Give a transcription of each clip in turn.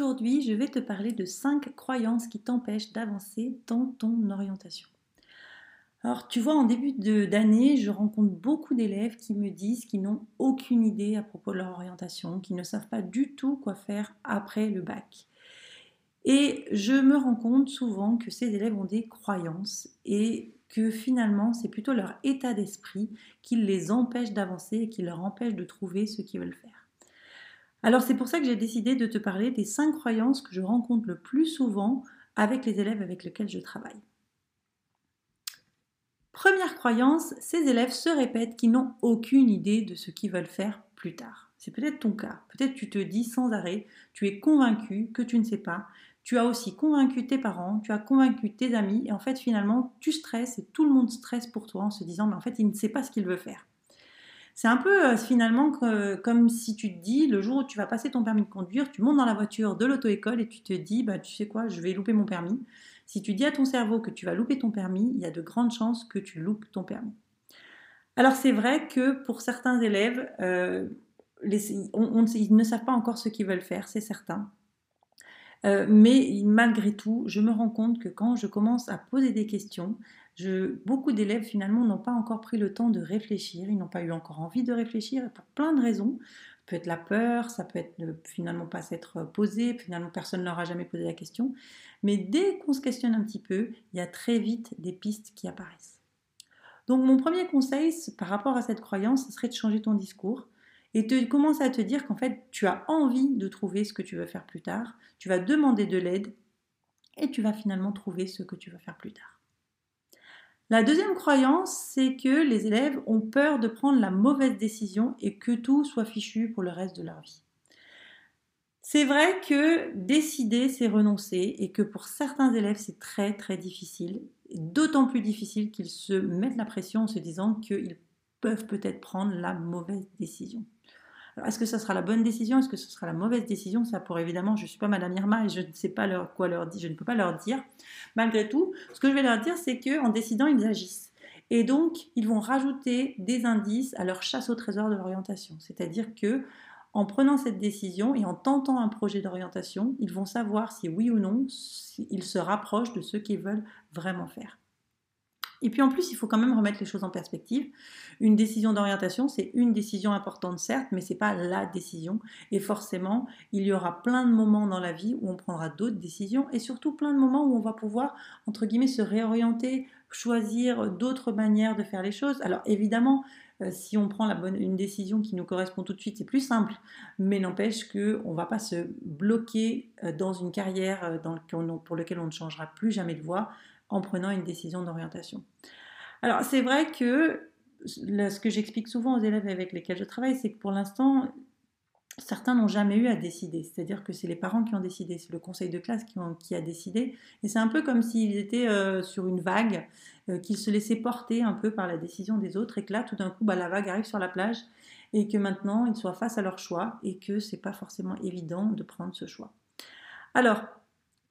Aujourd'hui, je vais te parler de 5 croyances qui t'empêchent d'avancer dans ton orientation. Alors, tu vois, en début d'année, je rencontre beaucoup d'élèves qui me disent qu'ils n'ont aucune idée à propos de leur orientation, qu'ils ne savent pas du tout quoi faire après le bac. Et je me rends compte souvent que ces élèves ont des croyances et que finalement, c'est plutôt leur état d'esprit qui les empêche d'avancer et qui leur empêche de trouver ce qu'ils veulent faire. Alors c'est pour ça que j'ai décidé de te parler des cinq croyances que je rencontre le plus souvent avec les élèves avec lesquels je travaille. Première croyance, ces élèves se répètent qu'ils n'ont aucune idée de ce qu'ils veulent faire plus tard. C'est peut-être ton cas. Peut-être tu te dis sans arrêt, tu es convaincu que tu ne sais pas. Tu as aussi convaincu tes parents, tu as convaincu tes amis, et en fait finalement tu stresses et tout le monde stresse pour toi en se disant mais en fait il ne sait pas ce qu'il veut faire. C'est un peu euh, finalement comme si tu te dis, le jour où tu vas passer ton permis de conduire, tu montes dans la voiture de l'auto-école et tu te dis, bah, tu sais quoi, je vais louper mon permis. Si tu dis à ton cerveau que tu vas louper ton permis, il y a de grandes chances que tu loupes ton permis. Alors c'est vrai que pour certains élèves, euh, ils ne savent pas encore ce qu'ils veulent faire, c'est certain. Euh, mais malgré tout, je me rends compte que quand je commence à poser des questions, beaucoup d'élèves finalement n'ont pas encore pris le temps de réfléchir, ils n'ont pas eu encore envie de réfléchir pour plein de raisons. Ça peut être la peur, ça peut être finalement pas s'être posé, finalement personne ne leur jamais posé la question. Mais dès qu'on se questionne un petit peu, il y a très vite des pistes qui apparaissent. Donc mon premier conseil par rapport à cette croyance, ce serait de changer ton discours et de commencer à te dire qu'en fait tu as envie de trouver ce que tu veux faire plus tard, tu vas demander de l'aide et tu vas finalement trouver ce que tu veux faire plus tard. La deuxième croyance, c'est que les élèves ont peur de prendre la mauvaise décision et que tout soit fichu pour le reste de leur vie. C'est vrai que décider, c'est renoncer et que pour certains élèves, c'est très très difficile. D'autant plus difficile qu'ils se mettent la pression en se disant qu'ils peuvent peut-être prendre la mauvaise décision est-ce que ce sera la bonne décision? Est-ce que ce sera la mauvaise décision? Ça, pour évidemment, je ne suis pas Madame Irma et je ne sais pas leur, quoi leur dire, je ne peux pas leur dire. Malgré tout, ce que je vais leur dire, c'est qu'en décidant, ils agissent. Et donc, ils vont rajouter des indices à leur chasse au trésor de l'orientation. C'est-à-dire que en prenant cette décision et en tentant un projet d'orientation, ils vont savoir si oui ou non ils se rapprochent de ce qu'ils veulent vraiment faire. Et puis en plus, il faut quand même remettre les choses en perspective. Une décision d'orientation, c'est une décision importante certes, mais c'est pas la décision. Et forcément, il y aura plein de moments dans la vie où on prendra d'autres décisions et surtout plein de moments où on va pouvoir entre guillemets se réorienter, choisir d'autres manières de faire les choses. Alors évidemment, euh, si on prend une décision qui nous correspond tout de suite, c'est plus simple. Mais n'empêche qu'on ne va pas se bloquer euh, dans une carrière euh, pour laquelle on ne changera plus jamais de voie en prenant une décision d'orientation. Alors c'est vrai que ce que j'explique souvent aux élèves avec lesquels je travaille, c'est que pour l'instant, certains n'ont jamais eu à décider. C'est-à-dire que c'est les parents qui ont décidé, c'est le conseil de classe qui, a décidé. Et c'est un peu comme s'ils étaient euh, sur une vague, euh, qu'ils se laissaient porter un peu par la décision des autres, et que là, tout d'un coup, bah, la vague arrive sur la plage, et que maintenant, ils soient face à leur choix, et que c'est pas forcément évident de prendre ce choix. Alors,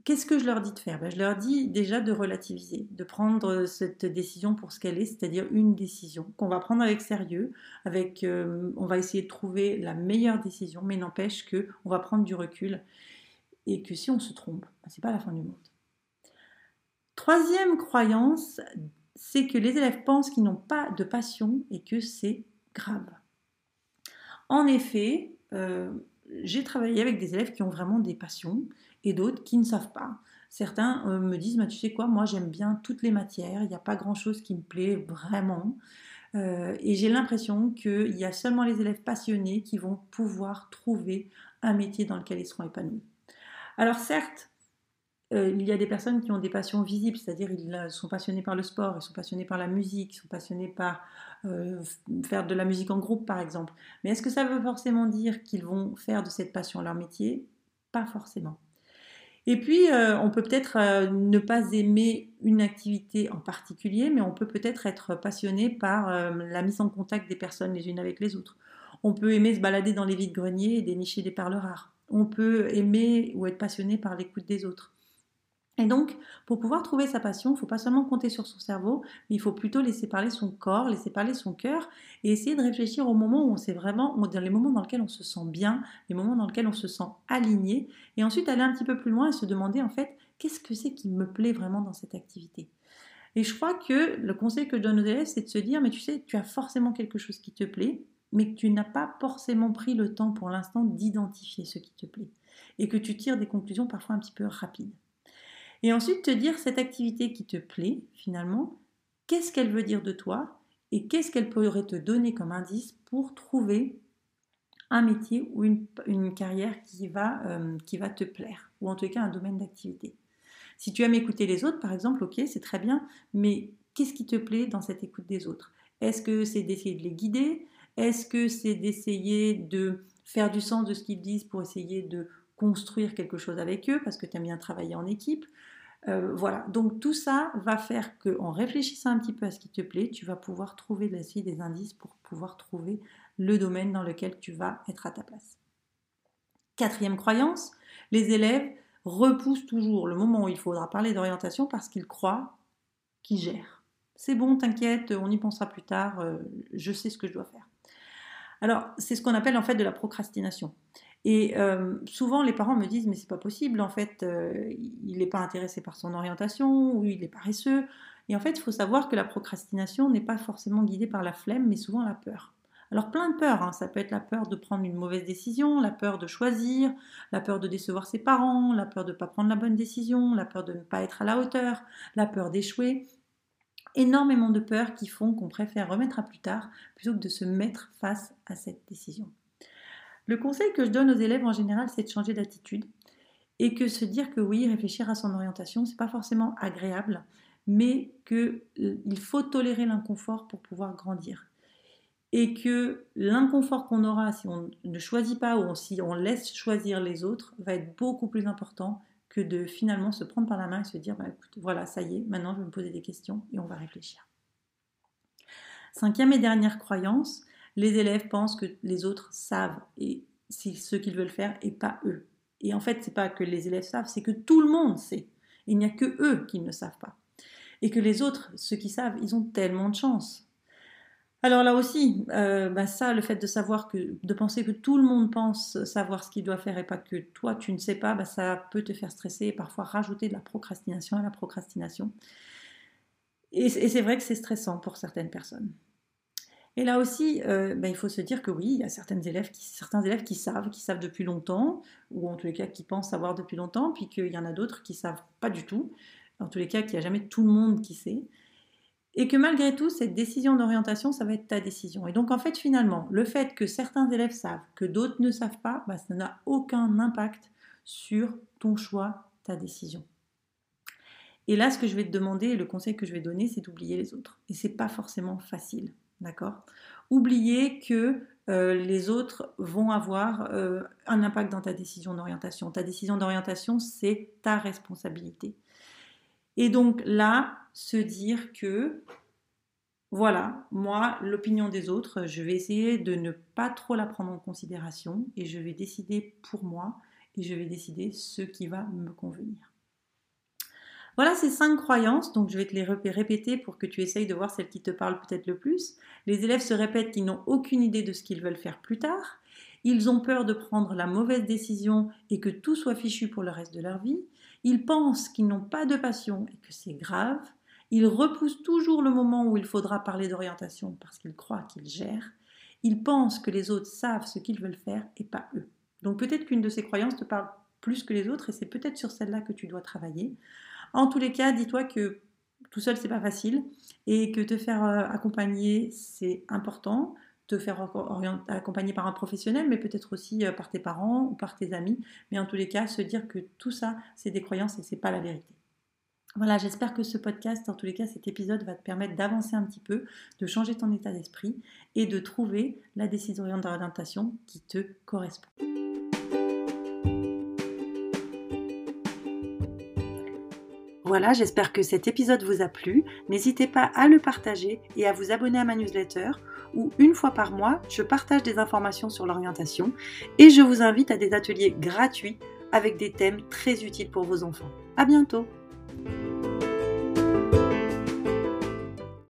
Qu'est-ce que je leur dis de faire? Ben, Je leur dis déjà de relativiser, de prendre cette décision pour ce qu'elle est, c'est-à-dire une décision qu'on va prendre avec sérieux, avec, euh, on va essayer de trouver la meilleure décision, mais n'empêche que on va prendre du recul et que si on se trompe, ben, c'est pas la fin du monde. Troisième croyance, c'est que les élèves pensent qu'ils n'ont pas de passion et que c'est grave. En effet, euh, j'ai travaillé avec des élèves qui ont vraiment des passions, et d'autres qui ne savent pas. Certains euh, me disent, tu sais quoi, moi j'aime bien toutes les matières, il n'y a pas grand-chose qui me plaît vraiment. Euh, et j'ai l'impression qu'il y a seulement les élèves passionnés qui vont pouvoir trouver un métier dans lequel ils seront épanouis. Alors certes, euh, il y a des personnes qui ont des passions visibles, c'est-à-dire ils sont passionnés par le sport, ils sont passionnés par la musique, ils sont passionnés par faire de la musique en groupe par exemple. Mais est-ce que ça veut forcément dire qu'ils vont faire de cette passion leur métier? Pas forcément. Et puis, euh, on peut peut-être euh, ne pas aimer une activité en particulier, mais on peut peut-être être passionné par euh, la mise en contact des personnes les unes avec les autres. On peut aimer se balader dans les vides-greniers et dénicher des perles rares. On peut aimer ou être passionné par l'écoute des autres. Et donc, pour pouvoir trouver sa passion, il ne faut pas seulement compter sur son cerveau, mais il faut plutôt laisser parler son corps, laisser parler son cœur et essayer de réfléchir au moment où on sait vraiment, dans les moments dans lesquels on se sent bien, les moments dans lesquels on se sent aligné, et ensuite aller un petit peu plus loin et se demander en fait, qu'est-ce que c'est qui me plaît vraiment dans cette activité? Et je crois que le conseil que je donne aux élèves, c'est de se dire, mais tu sais, tu as forcément quelque chose qui te plaît, mais que tu n'as pas forcément pris le temps pour l'instant d'identifier ce qui te plaît, et que tu tires des conclusions parfois un petit peu rapides. Et ensuite te dire cette activité qui te plaît, finalement, qu'est-ce qu'elle veut dire de toi et qu'est-ce qu'elle pourrait te donner comme indice pour trouver un métier ou une, carrière qui va, euh, qui va te plaire, ou en tout cas un domaine d'activité. Si tu aimes écouter les autres, par exemple, ok, c'est très bien, mais qu'est-ce qui te plaît dans cette écoute des autres? Est-ce que c'est d'essayer de les guider? Est-ce que c'est d'essayer de faire du sens de ce qu'ils disent pour essayer de construire quelque chose avec eux parce que tu aimes bien travailler en équipe? Euh, voilà, donc tout ça va faire qu'en réfléchissant un petit peu à ce qui te plaît, tu vas pouvoir trouver des indices pour pouvoir trouver le domaine dans lequel tu vas être à ta place. Quatrième croyance, les élèves repoussent toujours le moment où il faudra parler d'orientation parce qu'ils croient qu'ils gèrent. C'est bon, t'inquiète, on y pensera plus tard, euh, je sais ce que je dois faire. Alors, c'est ce qu'on appelle en fait de la procrastination. Et euh, souvent, les parents me disent, mais c'est pas possible, en fait, euh, il n'est pas intéressé par son orientation, ou il est paresseux. Et en fait, il faut savoir que la procrastination n'est pas forcément guidée par la flemme, mais souvent la peur. Alors plein de peurs, hein. ça peut être la peur de prendre une mauvaise décision, la peur de choisir, la peur de décevoir ses parents, la peur de ne pas prendre la bonne décision, la peur de ne pas être à la hauteur, la peur d'échouer. Énormément de peurs qui font qu'on préfère remettre à plus tard plutôt que de se mettre face à cette décision. Le conseil que je donne aux élèves en général, c'est de changer d'attitude et que se dire que oui, réfléchir à son orientation, c'est pas forcément agréable, mais qu'il euh, faut tolérer l'inconfort pour pouvoir grandir. Et que l'inconfort qu'on aura si on ne choisit pas ou si on laisse choisir les autres va être beaucoup plus important que de finalement se prendre par la main et se dire bah, écoute, voilà, ça y est, maintenant je vais me poser des questions et on va réfléchir. Cinquième et dernière croyance, les élèves pensent que les autres savent et c'est ce qu'ils veulent faire et pas eux. Et en fait, c'est pas que les élèves savent, c'est que tout le monde sait. Il n'y a que eux qui ne savent pas. Et que les autres, ceux qui savent, ils ont tellement de chance. Alors là aussi, euh, bah ça, le fait de savoir que, de penser que tout le monde pense savoir ce qu'il doit faire et pas que toi tu ne sais pas, bah ça peut te faire stresser et parfois rajouter de la procrastination à la procrastination. et c'est vrai que c'est stressant pour certaines personnes. Et là aussi, euh, ben, il faut se dire que oui, il y a certains élèves qui, certains élèves qui savent, qui savent depuis longtemps, ou en tous les cas qui pensent savoir depuis longtemps, puis qu'il y en a d'autres qui savent pas du tout. En tous les cas, qu'il n'y a jamais tout le monde qui sait. Et que malgré tout, cette décision d'orientation, ça va être ta décision. Et donc en fait, finalement, le fait que certains élèves savent, que d'autres ne savent pas, ben, ça n'a aucun impact sur ton choix, ta décision. Et là, ce que je vais te demander, le conseil que je vais donner, c'est d'oublier les autres. Et c'est pas forcément facile. D'accord? Oubliez que euh, les autres vont avoir euh, un impact dans ta décision d'orientation. Ta décision d'orientation, c'est ta responsabilité. Et donc là, se dire que, voilà, moi, l'opinion des autres, je vais essayer de ne pas trop la prendre en considération et je vais décider pour moi et je vais décider ce qui va me convenir. Voilà ces cinq croyances, donc je vais te les répéter pour que tu essayes de voir celles qui te parlent peut-être le plus. Les élèves se répètent qu'ils n'ont aucune idée de ce qu'ils veulent faire plus tard. Ils ont peur de prendre la mauvaise décision et que tout soit fichu pour le reste de leur vie. Ils pensent qu'ils n'ont pas de passion et que c'est grave. Ils repoussent toujours le moment où il faudra parler d'orientation parce qu'ils croient qu'ils gèrent. Ils pensent que les autres savent ce qu'ils veulent faire et pas eux. Donc peut-être qu'une de ces croyances te parle plus que les autres et c'est peut-être sur celle-là que tu dois travailler. En tous les cas, dis-toi que tout seul, c'est pas facile et que te faire euh, accompagner, c'est important. Te faire accompagner par un professionnel, mais peut-être aussi euh, par tes parents ou par tes amis. Mais en tous les cas, se dire que tout ça, c'est des croyances et c'est pas la vérité. Voilà, j'espère que ce podcast, en tous les cas, cet épisode va te permettre d'avancer un petit peu, de changer ton état d'esprit et de trouver la décision d'orientation qui te correspond. Voilà, j'espère que cet épisode vous a plu. N'hésitez pas à le partager et à vous abonner à ma newsletter où une fois par mois, je partage des informations sur l'orientation et je vous invite à des ateliers gratuits avec des thèmes très utiles pour vos enfants. À bientôt!